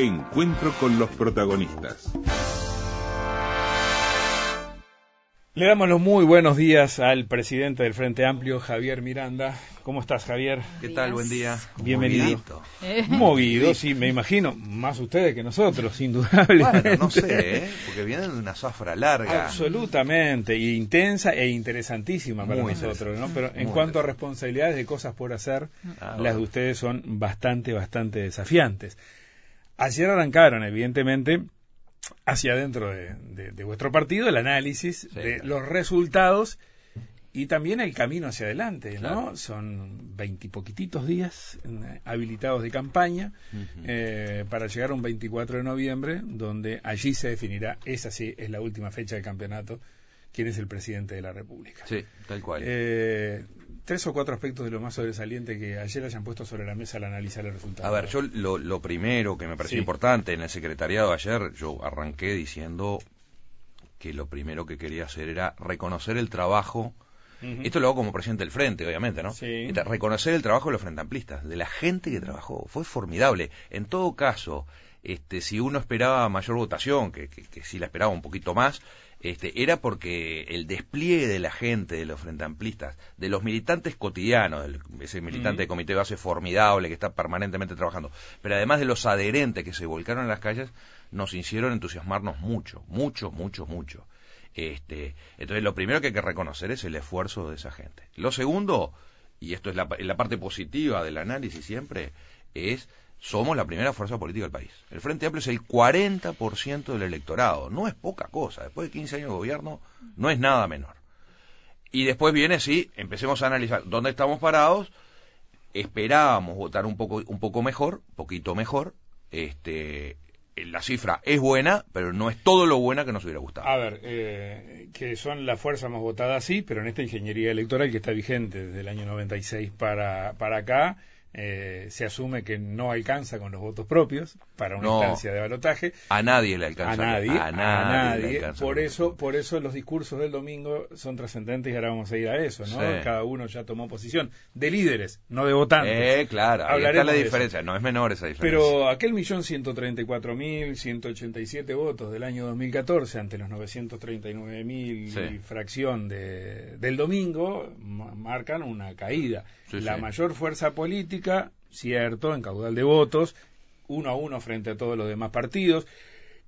Encuentro con los protagonistas. Le damos los muy buenos días al presidente del Frente Amplio, Javier Miranda. ¿Cómo estás, Javier? ¿Qué tal? Buen día. Bienvenido. Movidito. Movido, sí, me imagino. Más ustedes que nosotros, indudablemente. Bueno, no sé, ¿eh? porque vienen de una zafra larga. Absolutamente, y intensa e interesantísima para Muy nosotros, ¿no? Pero en Muy cuanto a responsabilidades de cosas por hacer, Ah, las bueno. de ustedes son bastante, bastante desafiantes. Ayer arrancaron, evidentemente, hacia adentro de, de- de vuestro partido el análisis de claro. los resultados y también el camino hacia adelante, ¿no? Son veintipoquititos días eh, habilitados de campaña eh, para llegar a un 24 de noviembre, donde allí se definirá, esa sí es la última fecha del campeonato, quién es el presidente de la República. Sí, tal cual. Eh, tres o cuatro aspectos de lo más sobresaliente que ayer hayan puesto sobre la mesa al analizar el resultado. A ver, yo lo, lo primero que me pareció Sí. importante en el secretariado ayer, yo arranqué diciendo que lo primero que quería hacer era reconocer el trabajo. Esto lo hago como presidente del frente, obviamente, ¿no? Sí. Esta- Reconocer el trabajo de los frente amplistas, de la gente que trabajó. Fue formidable. En todo caso, este, si uno esperaba mayor votación, que, que, que sí la esperaba un poquito más, este, era porque el despliegue de la gente, de los frente amplistas, de los militantes cotidianos, del- ese militante de comité de base formidable que está permanentemente trabajando, pero además de los adherentes que se volcaron en las calles, nos hicieron entusiasmarnos mucho, mucho, mucho, mucho. Este, entonces, lo primero que hay que reconocer es el esfuerzo de esa gente. Lo segundo, y esto es la, la parte positiva del análisis siempre, es somos la primera fuerza política del país. El Frente Amplio es el 40% del electorado. No es poca cosa. Después de 15 años de gobierno, no es nada menor. Y después viene, sí, empecemos a analizar dónde estamos parados. Esperábamos votar un poco, un poco mejor, poquito mejor. Este, la cifra es buena, pero no es todo lo buena que nos hubiera gustado. A ver, eh, que son la fuerza más votada, sí, pero en esta ingeniería electoral que está vigente desde el año 96 para, para acá, eh, se asume que no alcanza con los votos propios para una No. instancia de balotaje. A nadie le A alcanza. nadie, a nadie. le alcanza Por eso, por eso los discursos del domingo son trascendentes y ahora vamos a ir a eso, ¿no? Sí. Cada uno ya tomó posición de líderes, no de votantes. Eh, claro, ahí está la diferencia. No es menor esa diferencia. Pero aquel millón ciento treinta y cuatro mil ciento ochenta y siete votos del año 2014 ante los 939 mil Sí. y fracción de, del domingo ma- marcan una caída. Sí, la sí. mayor fuerza política, cierto, en caudal de votos, uno a uno frente a todos los demás partidos,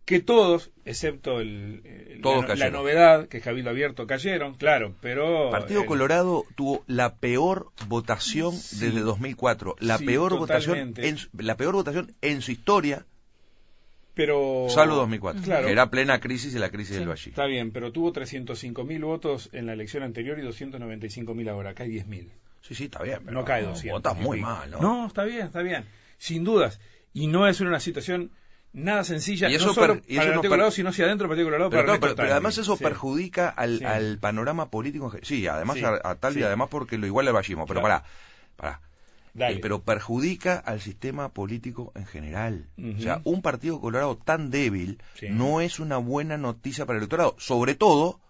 que todos, excepto el, el- Todos la, novedad, que es Cabildo Abierto, cayeron, claro, pero... Partido el- Colorado tuvo la peor votación Sí. desde 2004, la Sí, peor votación en la peor votación en su historia, pero salvo 2004, Claro. que era plena crisis y la crisis del Valle. Está bien, pero tuvo 305.000 votos en la elección anterior y 295.000 ahora. Acá hay 10.000. Sí, sí, está bien, pero No cae 200. Votas muy mal, ¿no? No, está bien, está bien. Sin dudas. Y no es una situación nada sencilla, Y eso no solo y para eso el no Colorado, sino hacia adentro del Partido Colorado. Pero, para el pero, además eso Sí. perjudica al, Sí. al panorama político. Sí, además Sí. a, a tal y además porque lo igual al vallismo. Pero Claro. pará, pará. Eh, pero perjudica al sistema político en general. O sea, un partido colorado tan débil no es una buena noticia para el electorado, sobre todo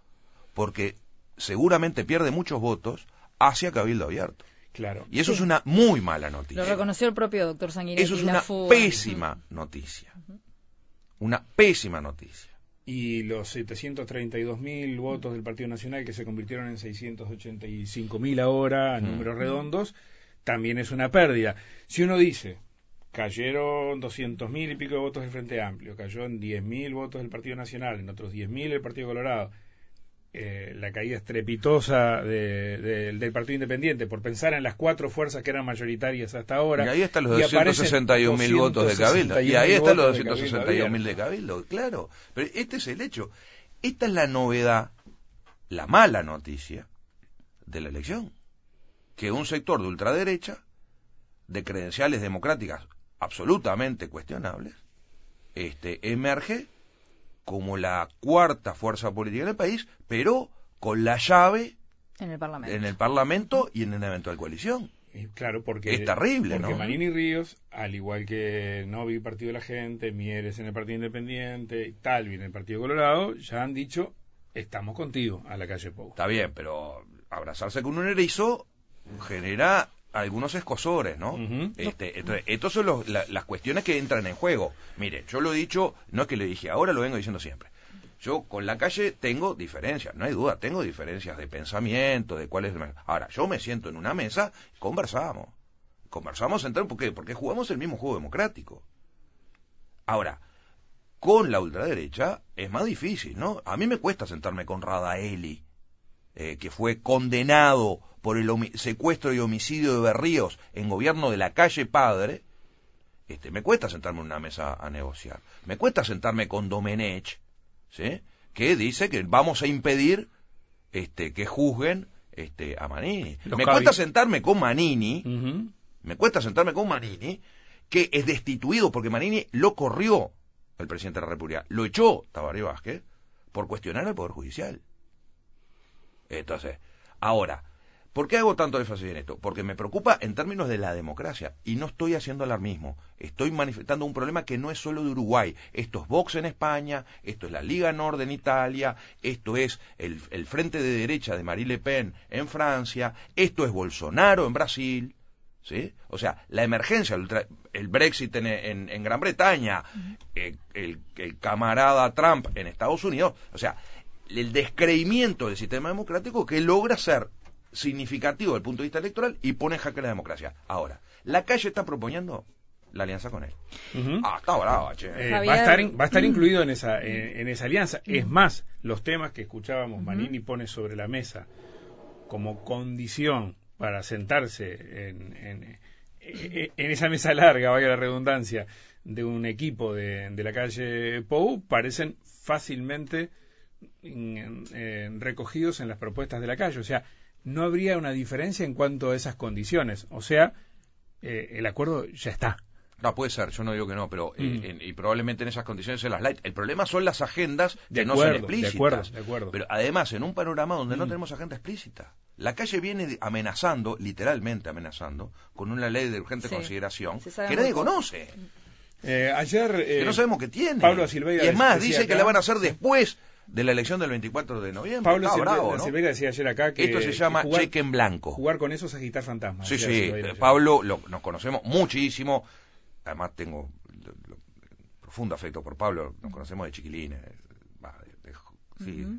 porque seguramente pierde muchos votos hacia Cabildo Abierto. Claro. Y eso es una muy mala noticia. Lo reconoció el propio doctor Sanguinetti. Eso es una fuga. pésima noticia. Una pésima noticia. Y los 732.000 votos del Partido Nacional que se convirtieron en 685.000 ahora, Mm. números redondos, también es una pérdida. Si uno dice, cayeron 200.000 y pico de votos del Frente Amplio, cayó en 10.000 votos del Partido Nacional, en otros 10.000 el Partido Colorado, eh, la caída estrepitosa de- de- del Partido Independiente, por pensar en las cuatro fuerzas que eran mayoritarias hasta ahora. Y ahí están los y aparecen 261 mil votos de Cabildo. Y ahí 261.000 están los votos de 261 mil de Cabildo, claro. Pero este es el hecho. Esta es la novedad, la mala noticia de la elección. Que un sector de ultraderecha, de credenciales democráticas absolutamente cuestionables, este, emerge como la cuarta fuerza política del país, pero con la llave En el Parlamento. en el Parlamento y en una eventual coalición. Claro, porque Es terrible, porque ¿no? Manini Ríos, al igual que Novi, Partido de la Gente, Mieres en el Partido Independiente, y Talvi en el Partido Colorado, ya han dicho, estamos contigo a la calle Pou. Está bien, pero abrazarse con un erizo genera algunos escosores, ¿no? Este, entonces, estas son los- la- las cuestiones que entran en juego. Mire, yo lo he dicho, no es que lo dije ahora, lo vengo diciendo siempre. Yo con la calle tengo diferencias, no hay duda, tengo diferencias de pensamiento, de cuál es... el- Ahora, yo me siento en una mesa, conversamos. Conversamos entre... ¿Por qué? Porque jugamos el mismo juego democrático. Ahora, con la ultraderecha es más difícil, ¿no? A mí me cuesta sentarme con Radaeli, eh, que fue condenado por el secuestro y homicidio de Berríos en gobierno de la calle Padre. Este, me cuesta sentarme en una mesa a negociar. Me cuesta sentarme con Domenech, ¿sí? Que dice que vamos a impedir este, que juzguen este, a Manini. Los me cabi- cuesta sentarme con Manini, me cuesta sentarme con Manini, que es destituido porque Manini lo corrió el presidente de la República, lo echó Tabaré Vázquez por cuestionar al Poder Judicial. Entonces, ahora, ¿por qué hago tanto énfasis en esto? Porque me preocupa en términos de la democracia y no estoy haciendo alarmismo. Estoy manifestando un problema que no es solo de Uruguay. Esto es Vox en España, esto es la Liga Nord en Italia, esto es el, el Frente de Derecha de Marie Le Pen en Francia, esto es Bolsonaro en Brasil. ¿Sí? O sea, la emergencia, el, Brexit en, en- en Gran Bretaña, el, el camarada Trump en Estados Unidos, o sea, el descreimiento del sistema democrático que logra ser significativo desde el punto de vista electoral y pone en jaque la democracia. Ahora, la calle está proponiendo la alianza con él. Ah, está brava, che. Eh, Javier. va, a estar, in- va a estar incluido en esa, en, en esa alianza. Es más, los temas que escuchábamos, Manini pone sobre la mesa como condición para sentarse en, en- en- en esa mesa larga, vaya la redundancia, de un equipo de, de la calle Pou, parecen fácilmente en- en- recogidos en las propuestas de la calle. O sea, no habría una diferencia en cuanto a esas condiciones. O sea, eh, el acuerdo ya está. No, puede ser, yo no digo que no, pero eh, Mm. en- y probablemente en esas condiciones se las light. El problema son las agendas De que no son explícitas. de acuerdo, de acuerdo. Pero además, en un panorama donde no Mm. tenemos agenda explícita. La calle viene amenazando, literalmente amenazando, con una ley de urgente Sí, consideración que nadie conoce, Eh, ayer. que eh, no sabemos qué tiene. Pablo Silveira y es más, dice que la van a hacer después de la elección del 24 de noviembre. Pablo Silveira, bravo, ¿no? Decía ayer acá que. Esto se llama jugar, cheque en blanco. Jugar con eso es agitar fantasmas. Sí, sí. Pablo lo- nos conocemos muchísimo. Además tengo lo- profundo afecto por Pablo. Nos conocemos de chiquilines, de, de- sí, Ujú.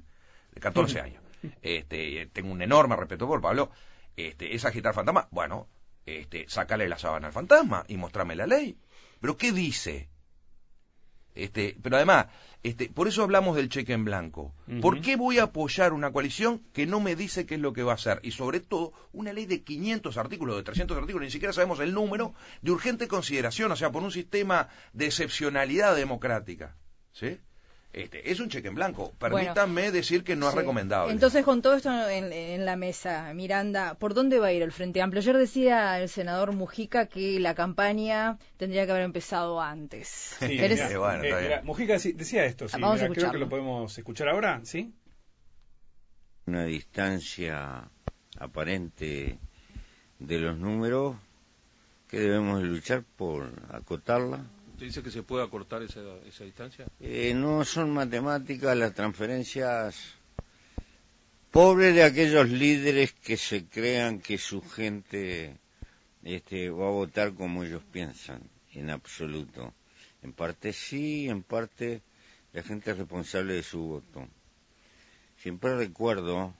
de 14 años. Este, y tengo un enorme respeto por Pablo. Este, es agitar fantasma. Bueno, este, sácale la sábana al fantasma y mostrame la ley. Pero ¿qué dice? Este, pero además, este, por eso hablamos del cheque en blanco. ¿Por qué voy a apoyar una coalición que no me dice qué es lo que va a hacer? Y sobre todo, una ley de 500 artículos, de 300 artículos, ni siquiera sabemos el número, de urgente consideración, o sea, por un sistema de excepcionalidad democrática. ¿Sí? Este, es un cheque en blanco. Permítanme decir que no es recomendable. Entonces, con todo esto en, en la mesa, Miranda, ¿por dónde va a ir el Frente Amplio? Ayer decía el senador Mujica que la campaña tendría que haber empezado antes. Sí, ¿Querés- mirá, Eh, bueno, eh, Mujica decía esto, sí, Vamos a mirá, creo que lo podemos escuchar ahora, ¿sí? una distancia aparente de los números que debemos de luchar por acotarla. ¿Usted dice que se puede acortar esa, esa distancia? Eh, no son matemáticas las transferencias. Pobre de aquellos líderes que se crean que su gente este, va a votar como ellos piensan, en absoluto. En parte sí, en parte la gente es responsable de su voto. Siempre recuerdo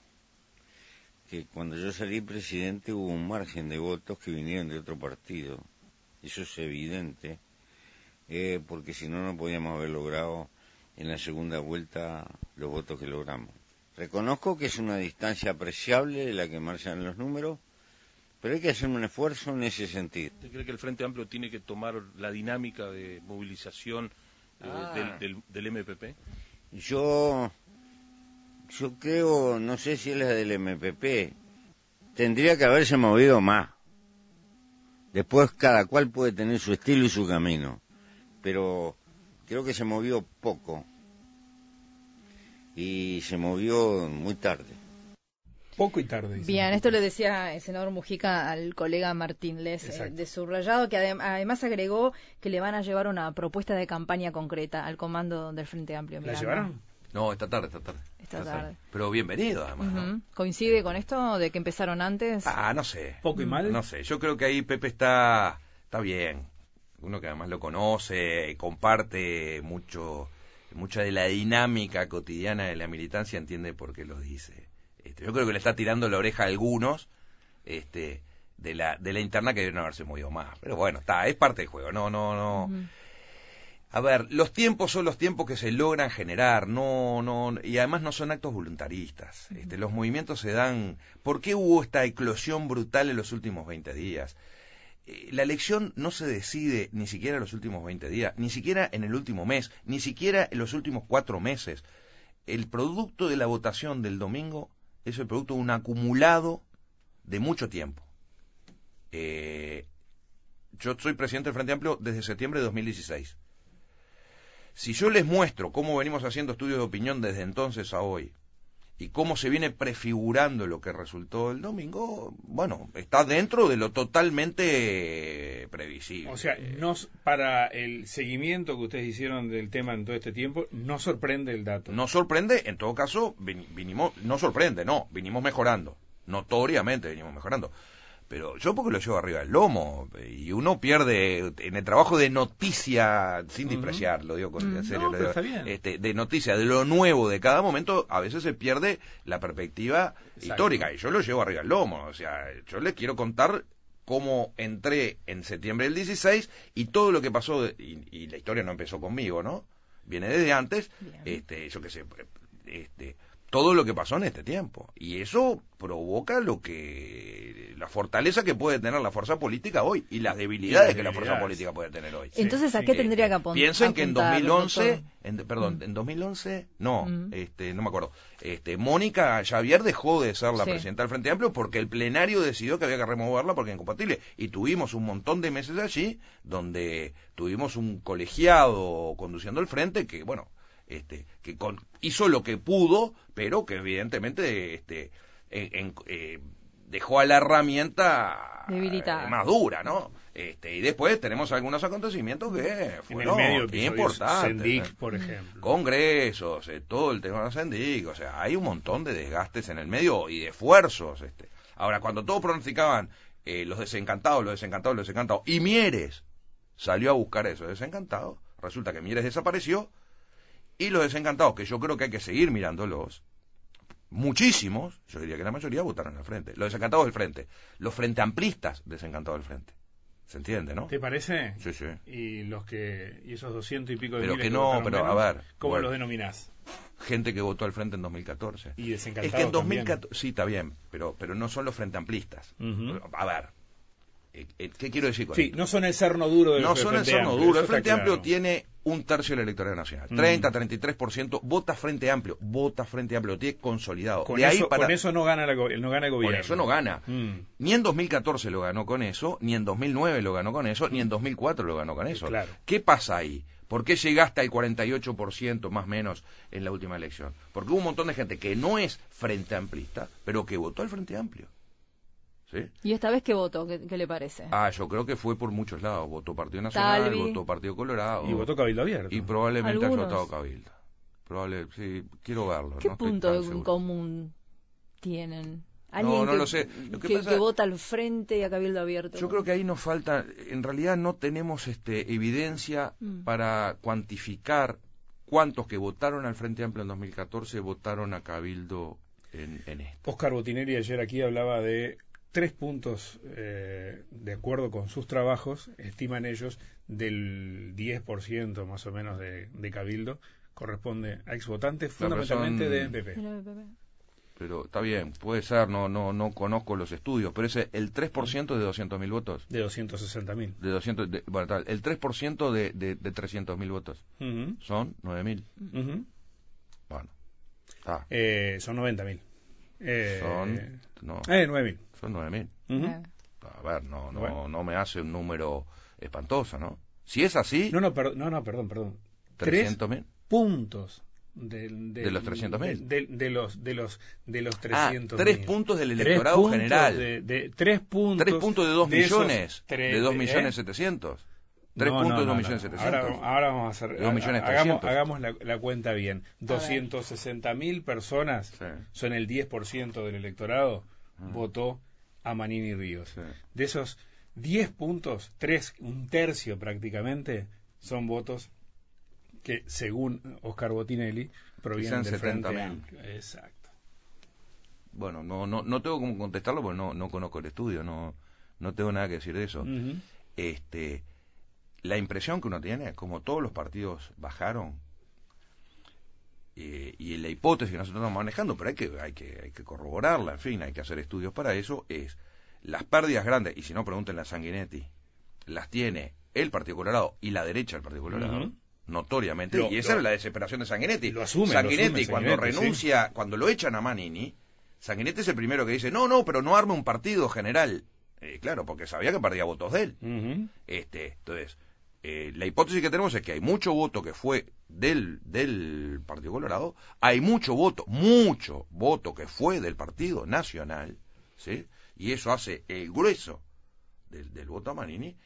que cuando yo salí presidente hubo un margen de votos que vinieron de otro partido. Eso es evidente, eh, porque si no, no podíamos haber logrado en la segunda vuelta los votos que logramos. Reconozco que es una distancia apreciable la que marcan los números, pero hay que hacer un esfuerzo en ese sentido. ¿Usted cree que el Frente Amplio tiene que tomar la dinámica de movilización eh, Ah. del, del, del MPP? Yo, yo creo, no sé si es la del MPP, tendría que haberse movido más. Después cada cual puede tener su estilo y su camino, pero creo que se movió poco y se movió muy tarde. Poco y tarde. dice. Bien, esto le decía el senador Mujica al colega Martín Les eh, de Subrayado, que adem- además agregó que le van a llevar una propuesta de campaña concreta al comando del Frente Amplio. ¿La Miranda. llevaron? No, esta tarde, esta tarde. Esta tarde. Pero bienvenido, además. ¿Coincide con esto de que empezaron antes? Ah, no sé. Poco y mal. No sé, yo creo que ahí Pepe está, está bien. Uno que además lo conoce, comparte mucho, mucha de la dinámica cotidiana de la militancia, entiende por qué lo dice. Este, yo creo que le está tirando la oreja a algunos este, de, la, de la interna que deben haberse movido más. Pero bueno, está, es parte del juego. No, no, no. A ver, los tiempos son los tiempos que se logran generar, no, no, y además no son actos voluntaristas. Este, los movimientos se dan. ¿Por qué hubo esta eclosión brutal en los últimos 20 días? Eh, La elección no se decide ni siquiera en los últimos 20 días, ni siquiera en el último mes, ni siquiera en los últimos cuatro meses. El producto de la votación del domingo es el producto de un acumulado de mucho tiempo. Eh, yo soy presidente del Frente Amplio desde septiembre de 2016. Si yo les muestro cómo venimos haciendo estudios de opinión desde entonces a hoy y cómo se viene prefigurando lo que resultó el domingo, bueno, está dentro de lo totalmente eh, previsible. O sea, no, para el seguimiento que ustedes hicieron del tema en todo este tiempo, no sorprende el dato. No sorprende, en todo caso, vin- vinimos, no sorprende, no, vinimos mejorando, notoriamente venimos mejorando. Pero yo porque lo llevo arriba del lomo y uno pierde en el trabajo de noticia, sin despreciar, lo digo con, Mm. en serio, No, digo, este, de noticia, de lo nuevo de cada momento, a veces se pierde la perspectiva Exacto. histórica y yo lo llevo arriba del lomo. O sea, yo les quiero contar cómo entré en septiembre del 16 y todo lo que pasó, y, y la historia no empezó conmigo, ¿no? Viene desde antes, Bien. este, yo qué sé, este, todo lo que pasó en este tiempo. Y eso provoca lo que, la fortaleza que puede tener la fuerza política hoy y las debilidades, que la fuerza política puede tener hoy. Sí, Entonces, ¿a qué tendría que apuntar? Piensen que en 2011, en- perdón, Mm. en 2011, no, Mm. este, no me acuerdo. Este, Mónica Xavier dejó de ser la Sí. presidenta del Frente Amplio porque el plenario decidió que había que removerla porque era incompatible. Y tuvimos un montón de meses allí donde tuvimos un colegiado conduciendo el frente que, bueno, este, que con- hizo lo que pudo, pero que evidentemente, este, en- en- eh, dejó a la herramienta Debilitada. eh, más dura, ¿no? Este, y después tenemos algunos acontecimientos que en el fueron medio importantes. Sendic, por ejemplo. Congresos, eh, todo el tema de Sendic, o sea, hay un montón de desgastes en el medio y de esfuerzos. Este. Ahora, cuando todos pronosticaban eh, los desencantados, los desencantados, los desencantados, y Mieres salió a buscar eso, desencantados, resulta que Mieres desapareció y los desencantados, que yo creo que hay que seguir mirándolos, muchísimos, yo diría que la mayoría votaron al frente, los desencantados del frente, los frente amplistas desencantados del frente. ¿Se entiende, no? ¿Te parece? Sí, sí. Y los que y esos doscientos y pico de Pero miles que no, votaron pero, a menos, ver, ¿Cómo bueno. los denominás? Gente que votó al frente en 2014. Y desencantados Es que en también. 2014, sí, está bien, pero, pero no son los frente amplistas. Ujú. A ver, ¿qué quiero decir con Sí, esto? no son el cerno duro del No son el Frente cerno Amplio, duro. El Frente Amplio claro. tiene un tercio del electorado nacional. Mm. 30, 33% vota Frente Amplio. Vota Frente Amplio. Lo tiene consolidado. Con, de ahí eso, para... con eso no gana, la no gana el gobierno. eso no gana. Mm, Ni en 2014 lo ganó con eso, ni en 2009 lo ganó con eso, ni en 2004 lo ganó con eso. Claro. ¿Qué pasa ahí? ¿Por qué llegaste al 48% más o menos en la última elección? Porque hubo un montón de gente que no es frente amplista, pero que votó al Frente Amplio. ¿Sí? ¿Y esta vez qué voto? ¿Qué, qué le parece? Ah, yo creo que fue por muchos lados. Votó Partido Nacional, Talvi. votó Partido Colorado. Y votó Cabildo Abierto. Y probablemente haya Algunos. votado Cabildo. Probable, sí, quiero verlo. ¿Qué no punto en común tienen? No, ¿Alguien no que, lo sé. Lo que que, pasa- que vota al frente y a Cabildo Abierto? Yo creo que ahí nos falta, en realidad no tenemos este, evidencia Mm. para cuantificar cuántos que votaron al Frente Amplio en 2014 votaron a Cabildo en, en esto. Oscar Botinelli ayer aquí hablaba de tres puntos, eh, de acuerdo con sus trabajos, estiman ellos, del 10% más o menos de, de Cabildo, corresponde a exvotantes, fundamentalmente de PP. Mira, Pepe. Pero está bien, puede ser, no no no conozco los estudios, pero ese el 3% de 200.000 votos, De 260.000. de 200 de- bueno, tal, el 3% de, de, de 300.000 votos Ujú, son 9.000. ujú. Bueno. Está. Eh, son 90.000. Eh, Son no, Eh, 9.000. son 9.000. Ujú. Eh, A ver, no no Bueno. no me hace un número espantoso, ¿no? Si es así, No, no, per- no, no, perdón, perdón. Tres 300.000. puntos del, del- ¿De los 300.000? De, de los de los de los Ah, 300.000. tres puntos del Tres electorado puntos general. de- de- tres puntos Tres puntos de dos de esos millones, tres- de dos ¿eh? millones setecientos. Tres No, puntos no, de no, 2 no. millones setecientos. Ahora, ahora vamos a hacer. Millones hagamos hagamos la, la cuenta bien. 260 mil personas, Sí. son el 10% del electorado, Ah. votó a Manini Ríos. Sí. De esos 10 puntos, tres, un tercio prácticamente, son votos que, según Oscar Botinelli, provienen del Frente 70.000. Amplio. Exacto. Bueno, no, no, no tengo cómo contestarlo porque no, no conozco el estudio, no, no tengo nada que decir de eso. Este, la impresión que uno tiene, como todos los partidos bajaron, eh, y la hipótesis que nosotros estamos manejando, pero hay que, hay, que, hay que corroborarla, en fin, hay que hacer estudios para eso, es las pérdidas grandes, y si no pregunten a Sanguinetti, las tiene el Partido Colorado y la derecha del Partido Colorado. Notoriamente, Lo- y esa lo- era la desesperación de Sanguinetti. Lo asume, lo Sanguinetti, asume cuando Sanguinetti, sí. renuncia, cuando lo echan a Manini, Sanguinetti es el primero que dice: No, no, pero no arme un partido general. Eh, claro, porque sabía que perdía votos de él. Este, entonces, eh, la hipótesis que tenemos es que hay mucho voto que fue del, del Partido Colorado, hay mucho voto, mucho voto que fue del Partido Nacional, ¿sí? Y eso hace el grueso del, del voto a Manini.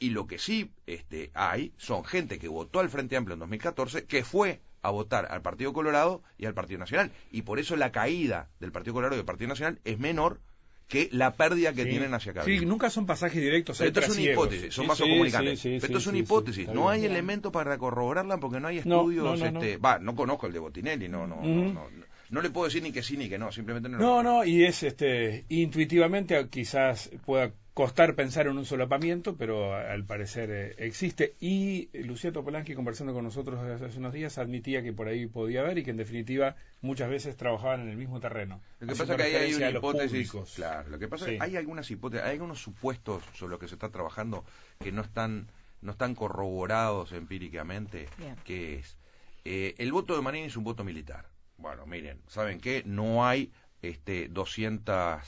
Y lo que sí este, hay son gente que votó al Frente Amplio en 2014 que fue a votar al Partido Colorado y al Partido Nacional. Y por eso la caída del Partido Colorado y del Partido Nacional es menor que la pérdida que Sí. tienen hacia acá. Sí, nunca son pasajes directos. Pero esto es una hipótesis, son Sí, vasos sí, comunicantes. Pero esto es una hipótesis, no hay elementos para corroborarla porque no hay estudios. no, no, no. este, Va, no conozco el de Botinelli, no, no, Ujú. no, no, no. Le puedo decir ni que sí ni que no, simplemente no. lo No, conozco. no, y es este intuitivamente quizás pueda costar pensar en un solapamiento, pero al parecer eh, existe. Y Lucía Topolansky, conversando con nosotros hace unos días, admitía que por ahí podía haber y que en definitiva muchas veces trabajaban en el mismo terreno. Lo que pasa es que ahí hay una hipótesis. Claro, lo que pasa Sí. es que hay algunas hipótesis, hay algunos supuestos sobre los que se está trabajando que no están no están corroborados empíricamente. Bien. Que es eh, el voto de Manini es un voto militar. Bueno, miren, saben qué, no hay este 260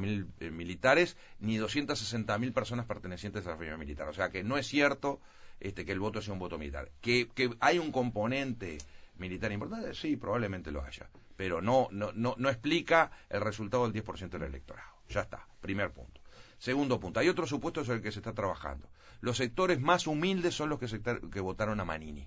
mil eh, militares ni 260 mil personas pertenecientes a la familia militar. O sea que no es cierto este que el voto sea un voto militar. Que, que hay un componente militar importante, sí, probablemente lo haya, pero no, no, no, no explica el resultado del 10% del electorado. Ya está, primer punto. Segundo punto, hay otro supuesto sobre el que se está trabajando. Los sectores más humildes son los que, sectar- que votaron a Manini.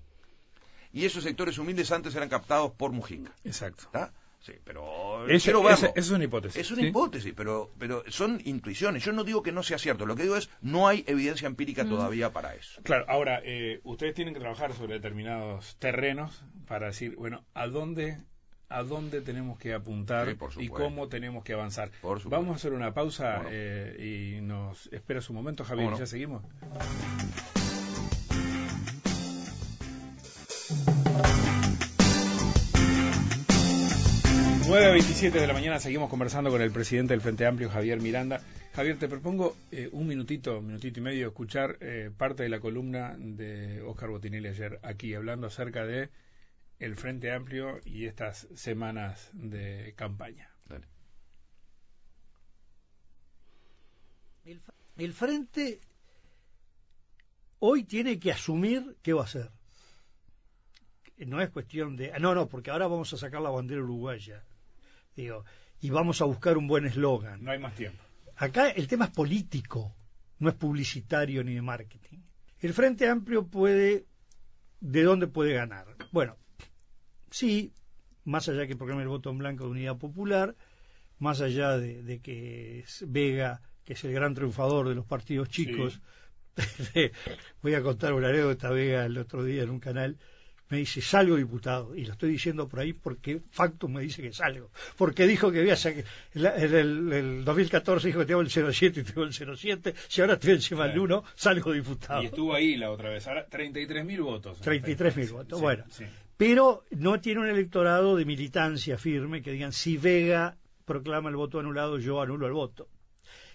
Y esos sectores humildes antes eran captados por Mujica. Exacto. ¿Está? Sí, pero Ese- quiero verlo. ese- esa es una hipótesis. Es una ¿sí? hipótesis, pero, pero son intuiciones. Yo no digo que no sea cierto. Lo que digo es, no hay evidencia empírica todavía para eso. Claro, ahora, eh, ustedes tienen que trabajar sobre determinados terrenos para decir, bueno, ¿a dónde, a dónde tenemos que apuntar Sí, por y cómo tenemos que avanzar? Vamos a hacer una pausa eh, y nos espera su momento, Javier, ya seguimos. 9.27 de la mañana seguimos conversando con el presidente del Frente Amplio, Javier Miranda. Javier, te propongo eh, un minutito, un minutito y medio, escuchar eh, parte de la columna de Oscar Botinelli ayer aquí, hablando acerca de el Frente Amplio y estas semanas de campaña. Dale. El, el frente hoy tiene que asumir qué va a hacer. No es cuestión de. ah, No, no, porque ahora vamos a sacar la bandera uruguaya. Digo, y vamos a buscar un buen eslogan. No hay más tiempo. Acá el tema es político, no es publicitario ni de marketing. El Frente Amplio puede. ¿De dónde puede ganar? Bueno, sí, más allá que proclame el voto en blanco de Unidad Popular, más allá de, de que es Vega, que es el gran triunfador de los partidos chicos, voy a contar una anécdota Vega el otro día en un canal, me dice, salgo diputado, y lo estoy diciendo por ahí porque Factum me dice que salgo, porque dijo que había en el, el, el 2014 dijo que tengo el 07 y tengo el 07, si ahora estoy encima del 1, salgo diputado. Y estuvo ahí la otra vez, ahora 33.000 votos. 33.000 votos, Sí, bueno. sí. Pero no tiene un electorado de militancia firme que digan, si Vega proclama el voto anulado, yo anulo el voto.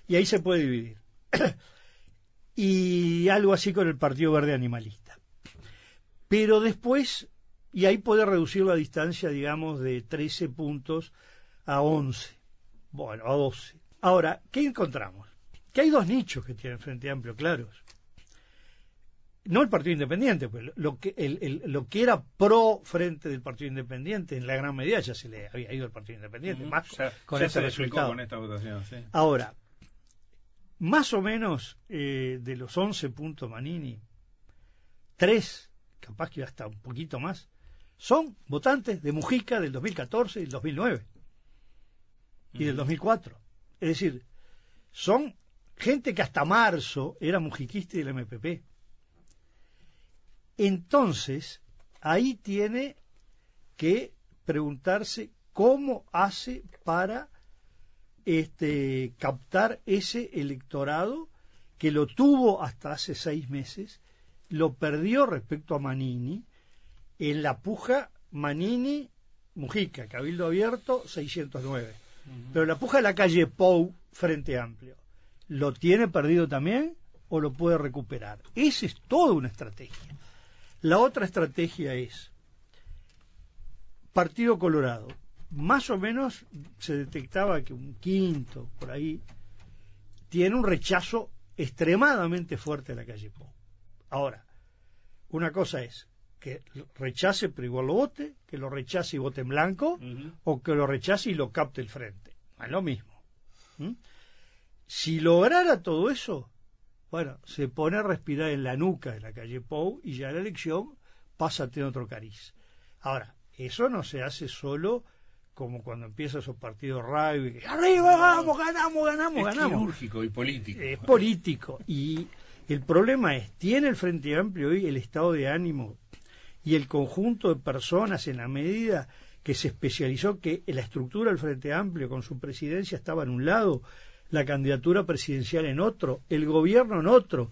Y ahí se puede dividir. y algo así con el Partido Verde Animalista. Pero después, y ahí puede reducir la distancia, digamos, de 13 puntos a 11. Bueno, a 12. Ahora, ¿qué encontramos? Que hay dos nichos que tienen Frente Amplio claros no el Partido Independiente, pues lo que, el, el, lo que era pro frente del Partido Independiente, en la gran medida ya se le había ido al Partido Independiente, más Ya- con ya se le explicó resultado. con esta votación, sí. Ahora, más o menos eh, de los 11 puntos Manini, tres, capaz que hasta un poquito más, son votantes de Mujica del 2014 y del 2009 y del 2004. Es decir, son gente que hasta marzo era mujiquista y del MPP. Entonces, ahí tiene que preguntarse cómo hace para este, captar ese electorado que lo tuvo hasta hace seis meses, lo perdió respecto a Manini en la puja Manini-Mujica, Cabildo Abierto 609. Pero la puja de la calle Pou, Frente Amplio, ¿lo tiene perdido también o lo puede recuperar? Esa es toda una estrategia. La otra estrategia es Partido Colorado, más o menos se detectaba que un quinto por ahí tiene un rechazo extremadamente fuerte a la calle Pou. Ahora, una cosa es que rechace pero igual lo vote, que lo rechace y vote en blanco, o que lo rechace y lo capte el frente. Es lo mismo. Si lograra todo eso, bueno, se pone a respirar en la nuca de la calle Pou y ya la elección pasa a tener otro cariz. Ahora, eso no se hace solo como cuando empiezan esos partidos rugby, arriba vamos, ganamos, ganamos, es ganamos. quirúrgico y político. Es político. Y el problema es, ¿tiene el Frente Amplio hoy el estado de ánimo y el conjunto de personas en la medida que se especializó que la estructura del Frente Amplio con su presidencia estaba en un lado, la candidatura presidencial en otro, el gobierno en otro,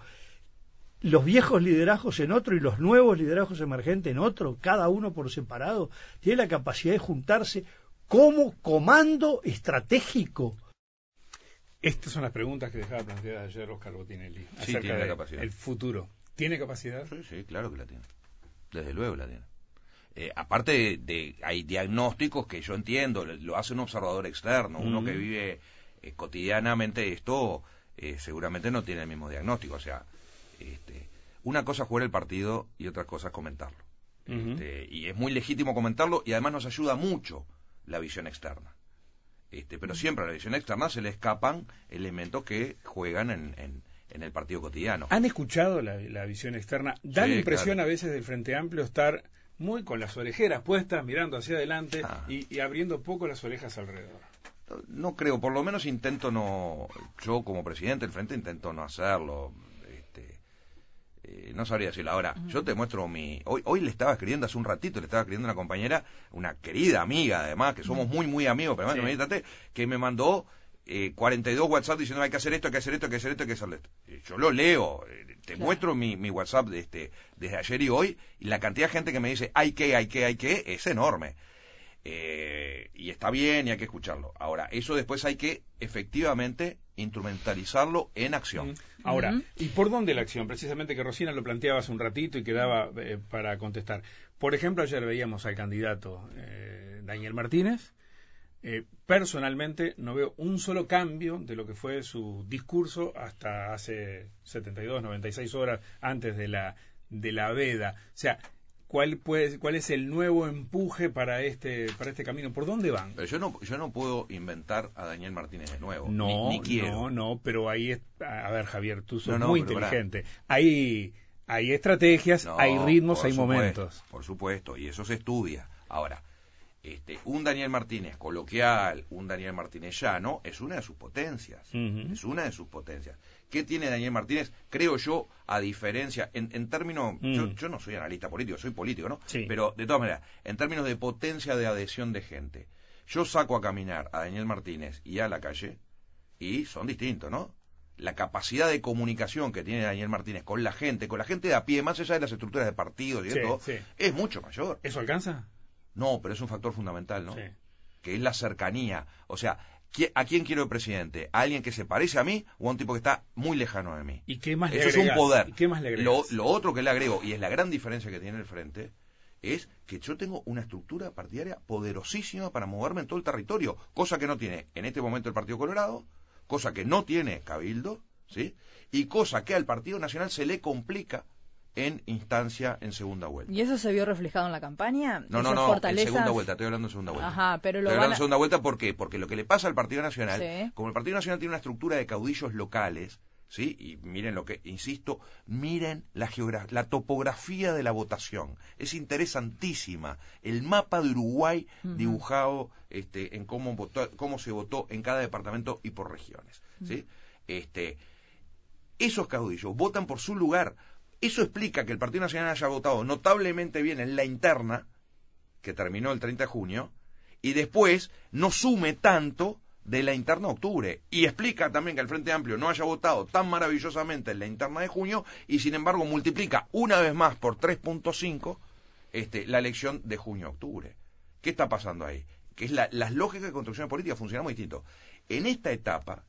los viejos liderazgos en otro y los nuevos liderazgos emergentes en otro, cada uno por separado, tiene la capacidad de juntarse como comando estratégico. Estas son las preguntas que dejaba planteadas ayer Oscar Botinelli Sí, acerca tiene la capacidad. el futuro. ¿Tiene capacidad? Sí, sí, claro que la tiene. Desde luego la tiene. Eh, aparte de, de- hay diagnósticos que yo entiendo, lo- hace un observador externo, uno que vive eh, cotidianamente esto, eh, seguramente no tiene el mismo diagnóstico. O sea, este, una cosa es jugar el partido y otra cosa es comentarlo. Este, y es muy legítimo comentarlo y además nos ayuda mucho la visión externa. Este, pero siempre a la visión externa se le escapan elementos que juegan en, en- en el partido cotidiano. ¿Han escuchado la, la visión externa? Da Sí, la impresión claro. a veces del Frente Amplio estar muy con las orejeras puestas, mirando hacia adelante Ah. y, y abriendo poco las orejas alrededor. No creo, por lo menos intento no, yo como presidente del frente intento no hacerlo. Eh, no sabría decirlo. Ahora, yo te muestro mi... Hoy, hoy le estaba escribiendo hace un ratito, le estaba escribiendo a una compañera, una querida amiga además, que somos muy, muy amigos, pero Sí. imagínate, que me mandó eh, 42 WhatsApp diciendo hay que hacer esto, hay que hacer esto, hay que hacer esto, hay que hacer esto. Y Yo lo leo, eh, te muestro mi, mi WhatsApp de este, desde ayer y hoy, y la cantidad de gente que me dice hay que, hay que, hay que, es enorme. Eh, y está bien y hay que escucharlo. Ahora, eso después hay que efectivamente instrumentalizarlo en acción. Ahora. ¿y por dónde la acción? Precisamente que Rosina lo planteaba hace un ratito y quedaba eh, para contestar. Por ejemplo, ayer veíamos al candidato eh, Daniel Martínez. Eh, personalmente no veo un solo cambio de lo que fue su discurso hasta hace 72, 96 horas antes de la, de la veda. O sea, ¿cuál, puede, ¿cuál es el nuevo empuje para este, para este camino? ¿Por dónde van? Pero yo no, yo no puedo inventar a Daniel Martínez de nuevo. No, ni, ni quiero. no, no, pero ahí es, a ver Javier, tú sos No, no, muy inteligente. Hay, hay estrategias, No, hay ritmos, hay supuesto, momentos. Por supuesto, y eso se estudia. Ahora, este, un Daniel Martínez coloquial, un Daniel Martínez llano, es una de sus potencias. Es una de sus potencias. ¿Qué tiene Daniel Martínez? Creo yo, a diferencia, en, en términos, Mm. yo, yo no soy analista político, soy político, ¿no? Sí. Pero de todas maneras, en términos de potencia de adhesión de gente, yo saco a caminar a Daniel Martínez y a la calle y son distintos, ¿no? La capacidad de comunicación que tiene Daniel Martínez con la gente, con la gente de a pie, más allá de las estructuras de partidos y Sí, todo, sí. es mucho mayor. ¿Eso alcanza? No, pero es un factor fundamental, ¿no? Sí. Que es la cercanía. O sea, ¿qui- ¿a quién quiero de presidente? ¿A alguien que se parece a mí o a un tipo que está muy lejano de mí? ¿Y qué más le Eso es un poder. ¿Y qué más le lo, lo otro que le agrego, y es la gran diferencia que tiene el frente, es que yo tengo una estructura partidaria poderosísima para moverme en todo el territorio, cosa que no tiene en este momento el Partido Colorado, cosa que no tiene Cabildo, ¿sí? Y cosa que al Partido Nacional se le complica en instancia en segunda vuelta. ¿Y eso se vio reflejado en la campaña? No, no, ¿Esas no, fortalezas? en segunda vuelta, estoy hablando de segunda vuelta. Ajá, pero lo Estoy hablando a... segunda vuelta, ¿por qué? Porque lo que le pasa al Partido Nacional, Sí. como el Partido Nacional tiene una estructura de caudillos locales, ¿sí? Y miren lo que, insisto, miren la, la topografía de la votación. Es interesantísima. El mapa de Uruguay dibujado este, en cómo, votó- cómo se votó en cada departamento y por regiones, ¿sí? Este, esos caudillos votan por su lugar. Eso explica que el Partido Nacional haya votado notablemente bien en la interna, que terminó el 30 de junio, y después no sume tanto de la interna de octubre. Y explica también que el Frente Amplio no haya votado tan maravillosamente en la interna de junio y sin embargo multiplica una vez más por 3.5 este, la elección de junio-octubre. ¿Qué está pasando ahí? Que es la- las lógicas de construcción política funcionan muy distinto. En esta etapa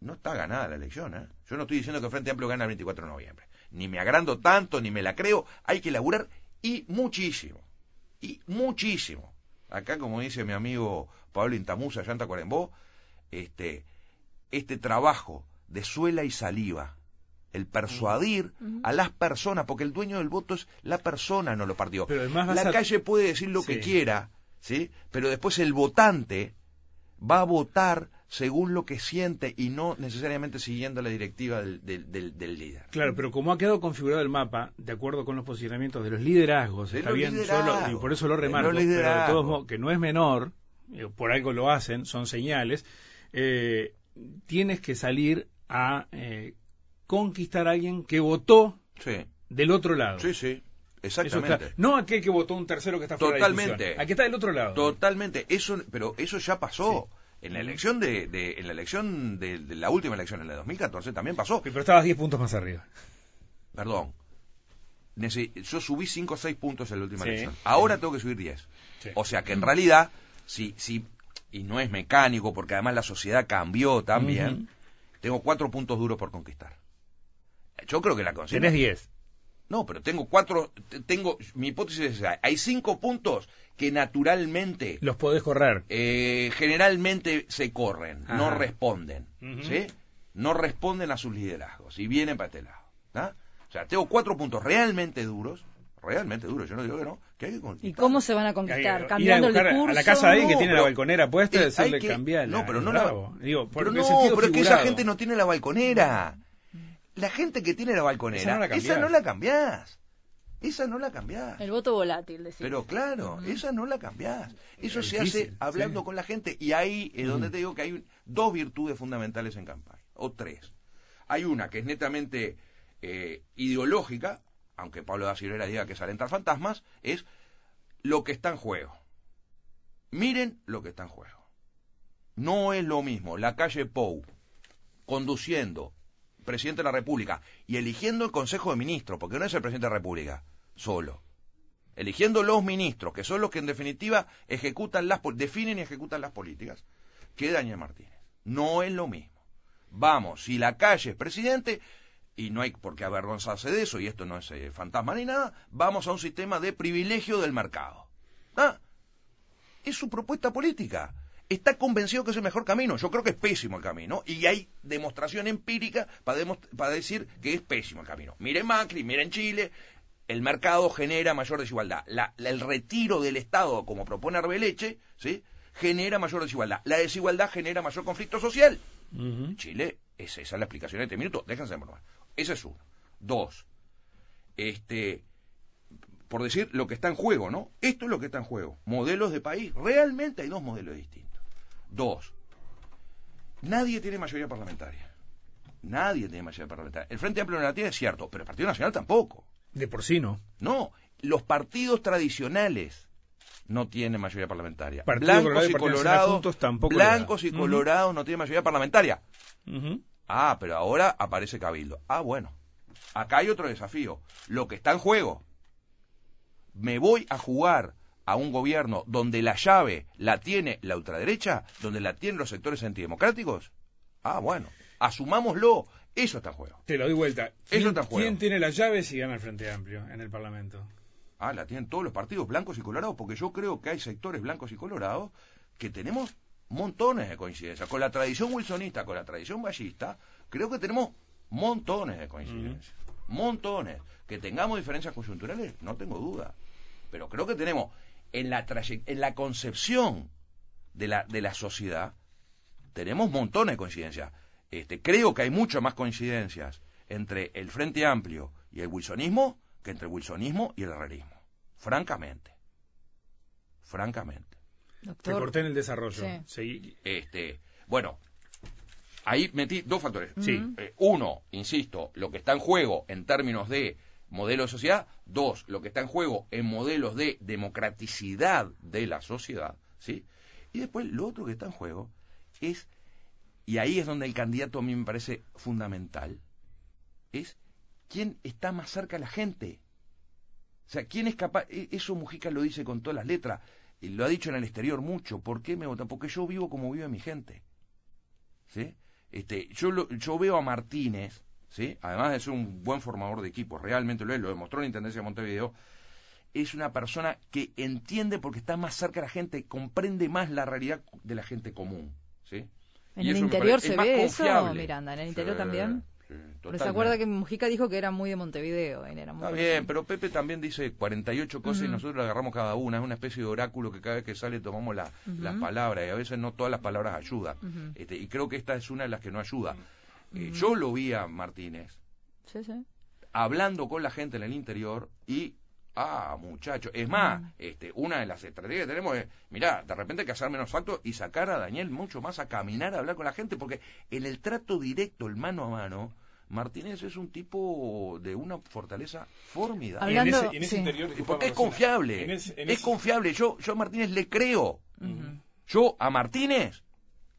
no está ganada la elección. ¿eh? Yo no estoy diciendo que el Frente Amplio gana el 24 de noviembre. Ni me agrando tanto, ni me la creo. Hay que laburar y muchísimo. Y muchísimo. Acá, como dice mi amigo Pablo Intamusa, allá en Tacuarembó, este, este trabajo de suela y saliva, el persuadir a las personas, porque el dueño del voto es la persona, no lo partió. Pero además La a- calle puede decir lo que quiera, ¿sí? Pero después el votante va a votar según lo que siente y no necesariamente siguiendo la directiva del, del- del- del líder. Claro, pero como ha quedado configurado el mapa, de acuerdo con los posicionamientos de los liderazgos, De está los bien, yo liderazgos, lo- y por eso lo remarco, pero de todos modos, que no es menor, digo, por algo lo hacen, son señales, eh, tienes que salir a eh, conquistar a alguien que votó Sí, del otro lado. sí, sí, exactamente. está- no aquel que votó un tercero que está fuera de Totalmente. Aquí está del otro lado. Totalmente, eso, pero eso ya pasó. En la elección de, de- en la elección de, de la última elección, en la de 2014, también pasó. Pero estabas 10 puntos más arriba. Perdón. Yo subí 5 o 6 puntos en la última Sí. elección. Ahora tengo que subir 10. Sí. O sea que en realidad, si, si, y no es mecánico, porque además la sociedad cambió también, tengo 4 puntos duros por conquistar. Yo creo que la consigna... Tenés 10. No, pero tengo cuatro, te- tengo, mi hipótesis es esa. Hay cinco puntos que naturalmente, Los podés correr. eh, generalmente se corren, no responden. ¿sí? No responden a sus liderazgos y vienen para este lado, ¿tá? O sea, tengo cuatro puntos realmente duros, realmente duros, yo no digo que no, que hay que conquistar. ¿Y cómo se van a conquistar? ¿Cambiando el discurso? A la casa de alguien que tiene la balconera puesta y Eh, decirle que- cambiar. No, pero no la... Digo, por pero no, pero es que esa gente no tiene la balconera. La gente que tiene la balconera, Esa no la esa cambiás. no la cambiás. Esa no la cambiás. El voto volátil, decimos. Pero claro, esa no la cambiás. Eso Es se difícil, hace hablando sí. con la gente. Y ahí es donde te digo que hay dos virtudes fundamentales en campaña, o tres. Hay una que es netamente eh, ideológica, aunque Pablo da Silveira diga que es alentar fantasmas, es lo que está en juego. Miren lo que está en juego. No es lo mismo la calle Pou conduciendo presidente de la República y eligiendo el Consejo de Ministros, porque no es el presidente de la República solo. Eligiendo los ministros, que son los que en definitiva ejecutan las, definen y ejecutan las políticas, que Daniel Martínez. No es lo mismo. Vamos, si la calle es presidente, y no hay por qué avergonzarse de eso, y esto no es eh, fantasma ni nada, vamos a un sistema de privilegio del mercado. ¿Ah? Es su propuesta política. Está convencido que es el mejor camino. Yo creo que es pésimo el camino. Y hay demostración empírica para, decir que es pésimo el camino. Miren Macri, miren Chile. El mercado genera mayor desigualdad. La- la- el retiro del Estado, como propone Arbeleche, ¿sí? genera mayor desigualdad. La desigualdad genera mayor conflicto social. Chile, es esa es la explicación de este minuto. Déjense de bromar. Ese es uno. Dos, este, por decir lo que está en juego, ¿no? Esto es lo que está en juego. Modelos de país. Realmente hay dos modelos distintos. Dos, nadie tiene mayoría parlamentaria. Nadie tiene mayoría parlamentaria. El Frente Amplio no la tiene, es cierto, pero el Partido Nacional tampoco. De por sí no. No, los partidos tradicionales no tienen mayoría parlamentaria. Partido blancos y colorados, blancos y colorados no tienen mayoría parlamentaria. Ah, pero ahora aparece Cabildo. Ah, bueno. Acá hay otro desafío. Lo que está en juego. Me voy a jugar a un gobierno donde la llave la tiene la ultraderecha, donde la tienen los sectores antidemocráticos. Ah, bueno. Asumámoslo. Eso está en juego. Te lo doy vuelta. Eso ¿Quién, está en juego. quién tiene la llave si gana el Frente Amplio en el Parlamento? Ah, la tienen todos los partidos blancos y colorados, porque yo creo que hay sectores blancos y colorados que tenemos montones de coincidencias. Con la tradición wilsonista, con la tradición ballista, creo que tenemos montones de coincidencias. montones. Que tengamos diferencias coyunturales, no tengo duda. Pero creo que tenemos en la, traye- en la concepción de la, de la sociedad, tenemos montones de coincidencias. Este, creo que hay muchas más coincidencias entre el Frente Amplio y el wilsonismo que entre el wilsonismo y el herrerismo. Francamente. Francamente. Te Doctor, corté en el desarrollo. Sí. Este, bueno, ahí metí dos factores. Sí. Eh, uno, insisto, lo que está en juego en términos de modelo de sociedad. Dos, lo que está en juego en modelos de democraticidad de la sociedad. ¿sí? Y después, lo otro que está en juego es, y ahí es donde el candidato a mí me parece fundamental, es quién está más cerca a la gente. O sea, quién es capaz, e- eso Mujica lo dice con todas las letras, lo ha dicho en el exterior mucho. ¿Por qué me votan? Porque yo vivo como vive mi gente. ¿Sí? Este, yo, lo- yo veo a Martínez, ¿sí? además de ser un buen formador de equipos, realmente lo es, lo demostró en la Intendencia de Montevideo, es una persona que entiende porque está más cerca de la gente, comprende más la realidad de la gente común. ¿sí? ¿En Y el interior parece- se es ve eso. Miranda? ¿En el interior también? sí, Porque se acuerda que Mujica dijo que era muy de Montevideo. era muy Está bien, pero Pepe también dice 48 cosas y Ujú. nosotros le agarramos cada una. Es una especie de oráculo que cada vez que sale tomamos la- las palabras y a veces no todas las palabras ayudan. Este, y creo que esta es una de las que no ayuda. Eh, Ujú. yo lo vi a Martínez Sí, sí. hablando con la gente en el interior y ah muchacho es más Mm. este una de las estrategias que tenemos es mirá de repente hay que hacer menos actos y sacar a Daniel mucho más a caminar a hablar con la gente porque en el trato directo el mano a mano Martínez es un tipo de una fortaleza formidable en Hablando- ese, en ese sí. interior, porque es confiable en ese- en es confiable yo yo a Martínez le creo yo a Martínez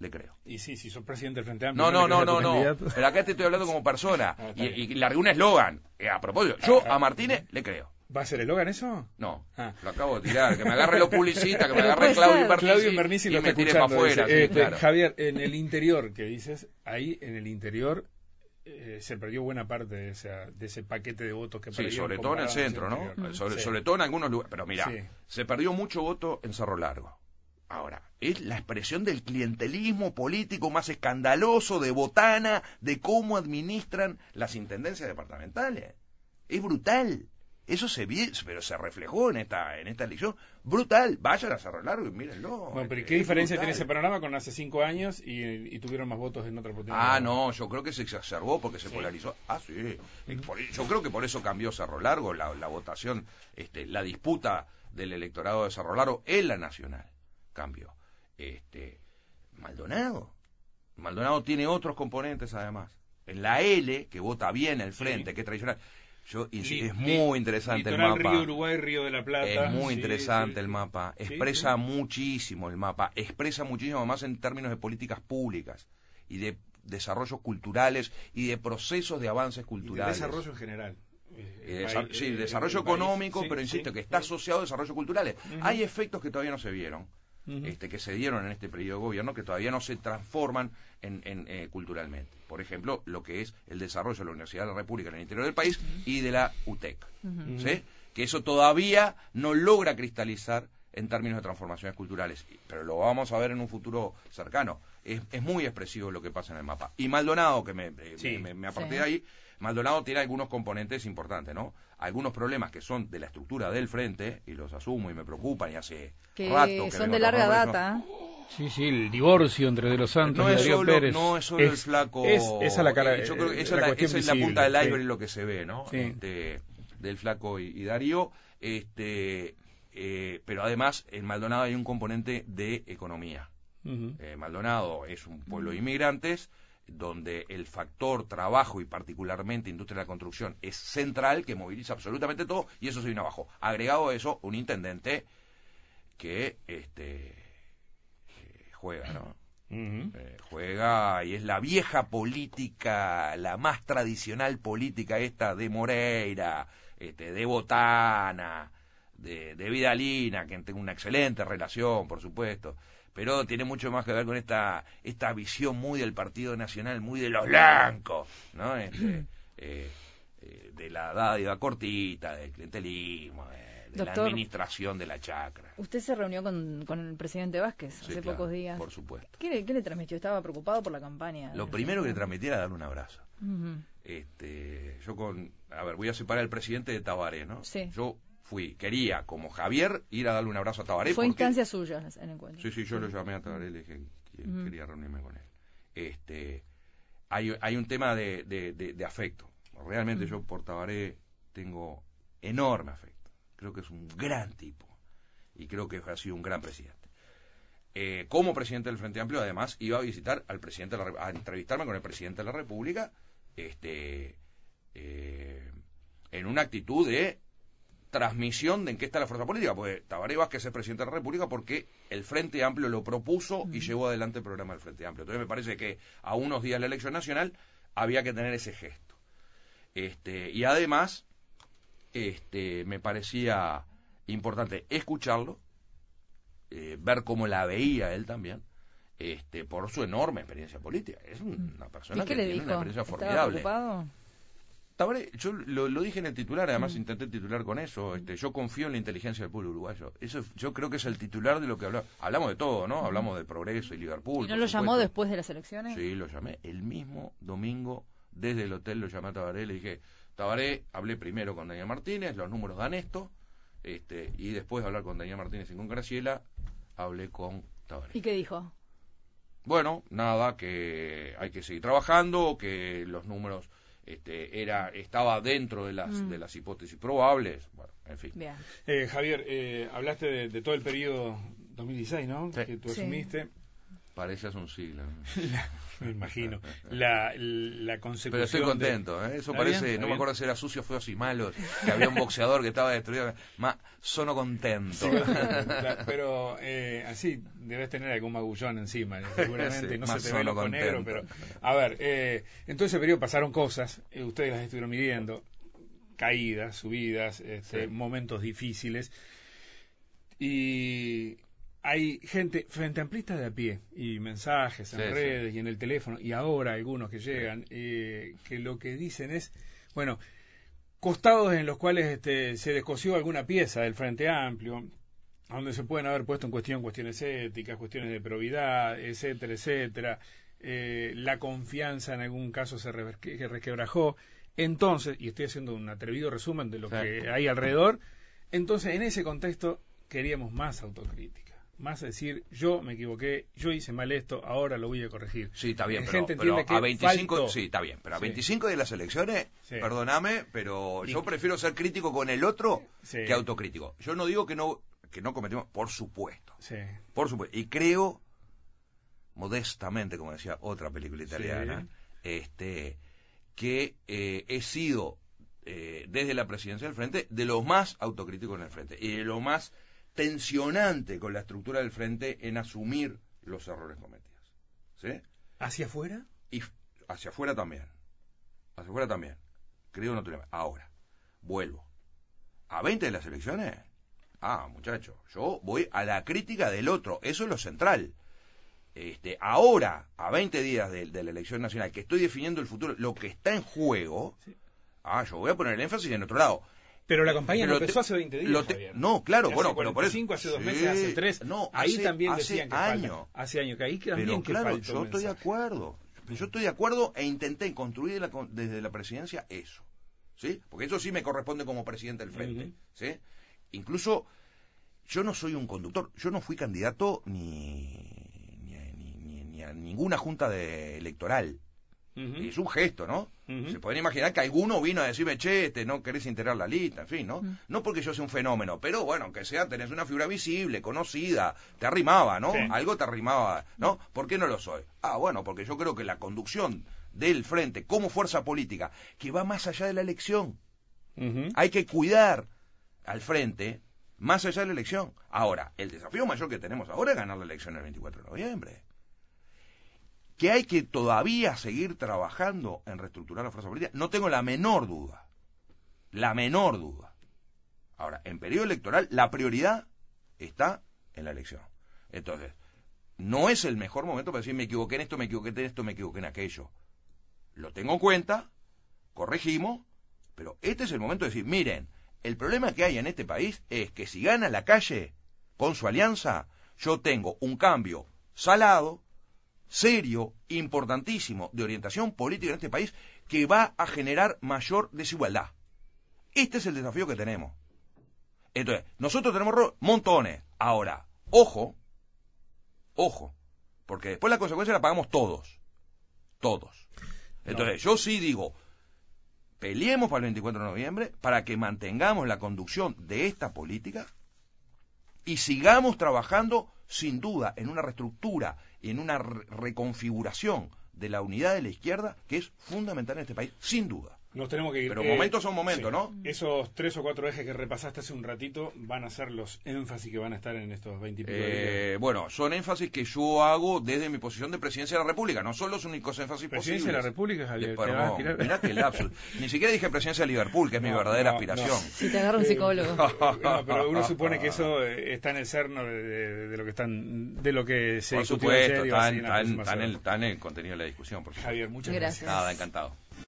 le creo Y sí, si sos presidente del Frente Amplio. no, no, no, no, no. Pero acá te estoy hablando como persona. Ah, y, y largué un eslogan. Eh, a propósito, yo Ah, ah. a Martínez le creo. ¿Va a ser el Logan eso? No, Ah. lo acabo de tirar. Que me agarre los publicistas, que me agarre Claudio. Bernisi, Claudio Bernisi lo y me tire para escuchando. afuera. sí, claro. Javier, en el interior que dices, ahí en el interior eh, se perdió buena parte de, esa, de ese paquete de votos que Sí, sobre todo en el centro, ¿no? Sobre, Sí. sobre todo en algunos lugares. Pero mira, Sí. se perdió mucho voto en Cerro Largo. Ahora, es la expresión del clientelismo político más escandaloso de Botana, de cómo administran las intendencias departamentales. Es brutal. Eso se vio, pero se reflejó en esta, en esta elección. Brutal. Vayan a Cerro Largo y mírenlo. Bueno, pero ¿y Es ¿qué diferencia brutal. tiene ese panorama con hace cinco años y, y tuvieron más votos en otra oportunidad? Ah, no, yo creo que se exacerbó porque se Sí. polarizó. Ah, sí. Por- yo creo que por eso cambió Cerro Largo, la, la votación, este, la disputa del electorado de Cerro Largo en la nacional cambió. Este, Maldonado. Maldonado tiene otros componentes además. En la L, que vota bien el frente, Sí. que es tradicional. Yo, es muy interesante el mapa. Río Uruguay, Río de la Plata. Es muy Sí, interesante sí, el mapa. Expresa muchísimo el mapa. Expresa muchísimo más en términos de políticas públicas y de desarrollos culturales y de procesos de avances Y de culturales. desarrollo en general. Y Eh, desa- sí, eh, desarrollo país. económico, Sí, pero insisto sí, que está asociado a desarrollos culturales. Hay efectos que todavía no se vieron, Este, que se dieron en este periodo de gobierno, que todavía no se transforman en, en, eh, culturalmente. Por ejemplo, lo que es el desarrollo de la Universidad de la República en el interior del país y de la UTEC. Que eso todavía no logra cristalizar en términos de transformaciones culturales, pero lo vamos a ver en un futuro cercano. Es, es muy expresivo lo que pasa en el mapa. Y Maldonado, que me, eh, Sí. me, me- aparté Sí. de ahí, Maldonado tiene algunos componentes importantes, ¿no? Algunos problemas que son de la estructura del frente, y los asumo y me preocupan, y hace Que rato que son de larga data. Sí, sí, el divorcio entre De los Santos No y es, Darío solo, Pérez. no es solo el flaco. Es, esa es la cara. eh, Yo creo que eh, esa, es la, cuestión esa es la visible, punta del sí. iceberg lo que se ve, ¿no? Sí. Este, del flaco y, y Darío. Este, eh, pero además, en Maldonado hay un componente de economía. Eh, Maldonado es un pueblo de inmigrantes donde el factor trabajo y particularmente industria de la construcción es central, que moviliza absolutamente todo y eso se viene abajo. Agregado a eso, un intendente que este juega, ¿no? Eh, juega y es la vieja política, la más tradicional política esta de Moreira, este, de Botana, de, de Vidalina, que tengo una excelente relación, por supuesto, pero tiene mucho más que ver con esta, esta visión muy del Partido Nacional, muy de los blancos, ¿no? Este, eh, eh, de la dádiva cortita, del clientelismo, de, la administración de la chacra. Usted se reunió con, con el presidente Vázquez Sí, hace claro, pocos días. Por supuesto. ¿Qué le, qué le transmitió? Estaba preocupado por la campaña. Lo primero que le transmití era darle un abrazo. Este, yo con, a ver, voy a separar al presidente de Tabaré, ¿no? Sí. Yo fui, quería, como Javier, ir a darle un abrazo a Tabaré. Fue porque- instancia suya el encuentro. Sí, sí, yo lo llamé a Tabaré y le dije que quería reunirme con él. Este, hay, hay un tema de, de- de- de afecto. Realmente yo por Tabaré tengo enorme afecto. Creo que es un gran tipo y creo que ha sido un gran presidente. Eh, como presidente del Frente Amplio, además, iba a visitar al presidente, de la a entrevistarme con el presidente de la República, este, eh, en una actitud de transmisión de en qué está la fuerza política, porque Tabaré Vázquez es presidente de la República porque el Frente Amplio lo propuso y llevó adelante el programa del Frente Amplio. Entonces me parece que a unos días de la elección nacional había que tener ese gesto. Este, y además, este, me parecía importante escucharlo, eh, ver cómo la veía él también, este, por su enorme experiencia política. Es una persona ¿Y que le tiene dijo? una experiencia ¿Estaba formidable. Tabaré, yo lo, lo dije en el titular, además Mm. intenté titular con eso. Este, yo confío en la inteligencia del pueblo uruguayo. Eso, yo creo que es el titular de lo que hablamos. Hablamos de todo, ¿no? Hablamos del progreso y Liverpool. ¿Y no lo llamó después de las elecciones? Sí, lo llamé. El mismo domingo, desde el hotel, lo llamé a Tabaré. Le dije, Tabaré, hablé primero con Daniel Martínez, los números dan esto. Este, y después de hablar con Daniel Martínez y con Graciela, hablé con Tabaré. ¿Y qué dijo? Bueno, nada, que hay que seguir trabajando, que los números este, era estaba dentro de las Mm. de las hipótesis probables, bueno, en fin. Bien. Eh, Javier, eh, hablaste de, de todo el periodo 2016, ¿no? Sí. Que tú Sí. Parece hace un siglo. ¿no? Me imagino. La, la consecución. Pero estoy de- contento, ¿eh? eso ¿Está parece, no me acuerdo si era sucio, feos y malos, que había un boxeador que estaba destruido, ma, sono contento. Sí, pero eh, así debes tener algún magullón encima, seguramente. Sí, no más se te ve ojo negro, contento. pero. A ver, eh, en todo ese periodo pasaron cosas, eh, ustedes las estuvieron midiendo: caídas, subidas, este, Sí. momentos difíciles. Y hay gente, frente amplistas de a pie, y mensajes en Sí, sí. redes y en el teléfono, y ahora algunos que llegan, eh, que lo que dicen es, bueno, costados en los cuales este, se descosió alguna pieza del Frente Amplio, donde se pueden haber puesto en cuestión cuestiones éticas, cuestiones de probidad, etcétera, etcétera. Eh, la confianza en algún caso se rever- que resquebrajó. Entonces, y estoy haciendo un atrevido resumen de lo Sí. que hay alrededor, entonces en ese contexto queríamos más autocrítica, más decir, yo me equivoqué, yo hice mal esto, ahora lo voy a corregir. Sí, está bien, pero, a 25, faltó. sí, está bien, pero a Sí. 25 de las elecciones, Sí. perdóname, pero yo prefiero ser crítico con el otro Sí. que autocrítico. Yo no digo que no que no cometimos, por supuesto, Sí. por supuesto, y creo modestamente, como decía otra película italiana, este que eh, he sido eh, desde la presidencia del frente de los más autocríticos en el frente y de lo más tensionante con la estructura del frente en asumir los errores cometidos. ¿Sí? ¿Hacia afuera? y hacia afuera también. Hacia afuera también. Creo no Ahora, vuelvo. ¿A 20 de las elecciones? Ah, muchacho, yo voy a la crítica del otro. Eso es lo central. Este, ahora, a 20 días de, de la elección nacional, que estoy definiendo el futuro, lo que está en juego, ah, yo voy a poner el énfasis en otro lado. Pero la campaña Pero no te- empezó hace 20 días. lo te- Javier. no, claro, Hace bueno, pero por eso. 45, hace dos Sí, meses, hace tres. No, ahí hace- también hace decían que falta. Hace años, que ahí también Pero que claro, falta yo estoy de acuerdo. Yo estoy de acuerdo e intenté construir la desde la presidencia eso. ¿Sí? Porque eso sí me corresponde como presidente del frente. ¿Sí? Incluso yo no soy un conductor. Yo no fui candidato ni, ni, a- ni- ni- ni a ninguna junta de electoral. Ujú. Es un gesto, ¿no? Se pueden imaginar que alguno vino a decirme, che, este, no querés integrar la lista, en fin, ¿no? No porque yo sea un fenómeno, pero bueno, aunque sea, tenés una figura visible, conocida, te arrimaba, ¿no? Sí. Algo te arrimaba, ¿no? ¿Por qué no lo soy? Ah, bueno, porque yo creo que la conducción del frente como fuerza política, que va más allá de la elección, hay que cuidar al frente más allá de la elección. Ahora, el desafío mayor que tenemos ahora es ganar la elección el 24 de noviembre. Que hay que todavía seguir trabajando en reestructurar la fuerza política, no tengo la menor duda. La menor duda. Ahora, en periodo electoral, la prioridad está en la elección. Entonces, no es el mejor momento para decir me equivoqué en esto, me equivoqué en esto, me equivoqué en aquello. Lo tengo en cuenta, corregimos, pero este es el momento de decir, miren, el problema que hay en este país es que si gana la calle con su alianza, yo tengo un cambio salado serio, importantísimo, de orientación política en este país que va a generar mayor desigualdad. Este es el desafío que tenemos. Entonces, nosotros tenemos montones. Ahora, ojo, ojo, porque después la consecuencia la pagamos todos. Todos. Entonces, yo sí digo, peleemos para el 24 de noviembre para que mantengamos la conducción de esta política y sigamos trabajando sin duda en una reestructura, en una re- reconfiguración de la unidad de la izquierda que es fundamental en este país, sin duda. Nos tenemos que ir. Pero Eh, momentos son momentos, sí. ¿no? Esos tres o cuatro ejes que repasaste hace un ratito van a ser los énfasis que van a estar en estos 20 y pico de días. Eh, bueno, son énfasis que yo hago desde mi posición de presidencia de la República. No son los únicos énfasis Presidencia de la. República, Javier. Vas a no, tirar- mirá qué lapsus. Ni siquiera dije presidencia de Liverpool, que es mi verdadera no, aspiración. no. Si te agarra un psicólogo. No, pero uno supone que eso eh, está en el cerno de, de- de lo que están de lo que se Por supuesto, ayer está, en- en está en- próximas está en el, está en el contenido de la discusión. Por supuesto. Javier, muchas Gracias. gracias. Nada, encantado.